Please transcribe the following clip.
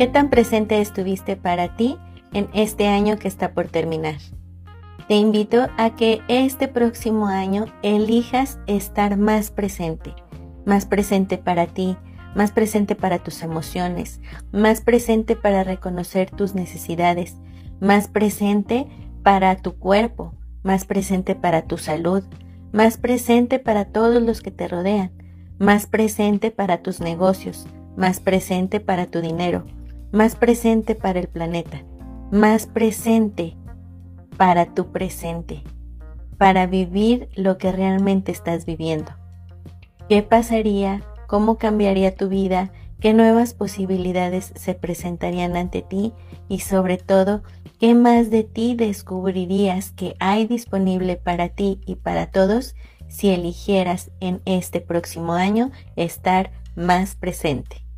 ¿Qué tan presente estuviste para ti en este año que está por terminar? Te invito a que este próximo año elijas estar más presente, más presente para ti, más presente para tus emociones, más presente para reconocer tus necesidades, más presente para tu cuerpo, más presente para tu salud, más presente para todos los que te rodean, más presente para tus negocios, más presente para tu dinero, más presente para el planeta, más presente para tu presente, para vivir lo que realmente estás viviendo. ¿Qué pasaría? ¿Cómo cambiaría tu vida? ¿Qué nuevas posibilidades se presentarían ante ti? Y sobre todo, ¿qué más de ti descubrirías que hay disponible para ti y para todos si eligieras en este próximo año estar más presente?